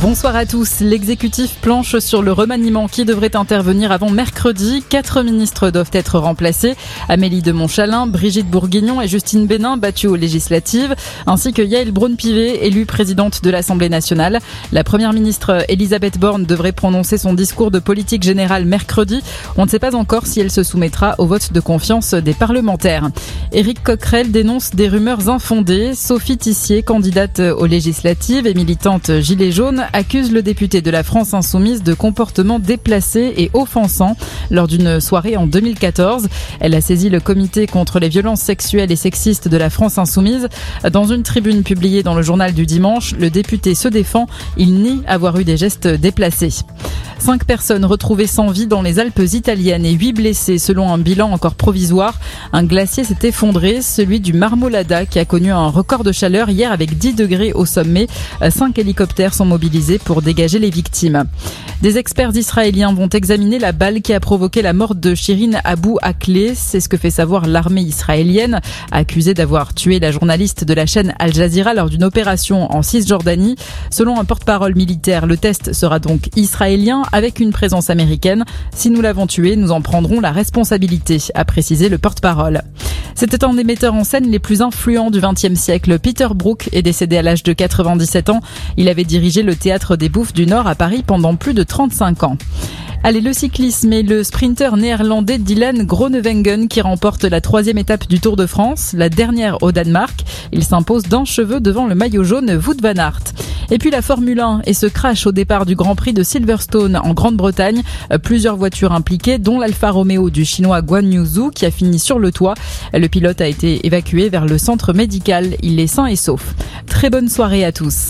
Bonsoir à tous. L'exécutif planche sur le remaniement qui devrait intervenir avant mercredi. Quatre ministres doivent être remplacés. Amélie de Montchalin, Brigitte Bourguignon et Justine Bénin battues aux législatives, ainsi que Yael Braun-Pivet, élue présidente de l'Assemblée nationale. La première ministre Elisabeth Borne devrait prononcer son discours de politique générale mercredi. On ne sait pas encore si elle se soumettra au vote de confiance des parlementaires. Éric Coquerel dénonce des rumeurs infondées. Sophie Tissier, candidate aux législatives et militante gilet jaune, accuse le député de la France insoumise de comportements déplacés et offensants lors d'une soirée en 2014. Elle a saisi le comité contre les violences sexuelles et sexistes de la France insoumise. Dans une tribune publiée dans le journal du dimanche, le député se défend. Il nie avoir eu des gestes déplacés. Cinq personnes retrouvées sans vie dans les Alpes italiennes et huit blessés selon un bilan encore provisoire. Un glacier s'est effondré, celui du Marmolada qui a connu un record de chaleur hier avec 10 degrés au sommet. Cinq hélicoptères sont mobilisés pour dégager les victimes. Des experts israéliens vont examiner la balle qui a provoqué la mort de Shirin Abu Akleh. C'est ce que fait savoir l'armée israélienne, accusée d'avoir tué la journaliste de la chaîne Al Jazeera lors d'une opération en Cisjordanie. Selon un porte-parole militaire, le test sera donc israélien avec une présence américaine. Si nous l'avons tué, nous en prendrons la responsabilité, a précisé le porte-parole. C'était un des metteurs en scène les plus influents du XXe siècle. Peter Brook est décédé à l'âge de 97 ans. Il avait dirigé le théâtre des Bouffes du Nord à Paris pendant plus de 35 ans. Allez, le cyclisme et le sprinter néerlandais Dylan Groenewegen qui remporte la troisième étape du Tour de France, la dernière au Danemark. Il s'impose d'un cheveu devant le maillot jaune Wout van Aert. Et puis la Formule 1 et ce crash au départ du Grand Prix de Silverstone en Grande-Bretagne. Plusieurs voitures impliquées, dont l'Alfa Romeo du chinois Guan Yu Zhu qui a fini sur le toit. Le pilote a été évacué vers le centre médical. Il est sain et sauf. Très bonne soirée à tous.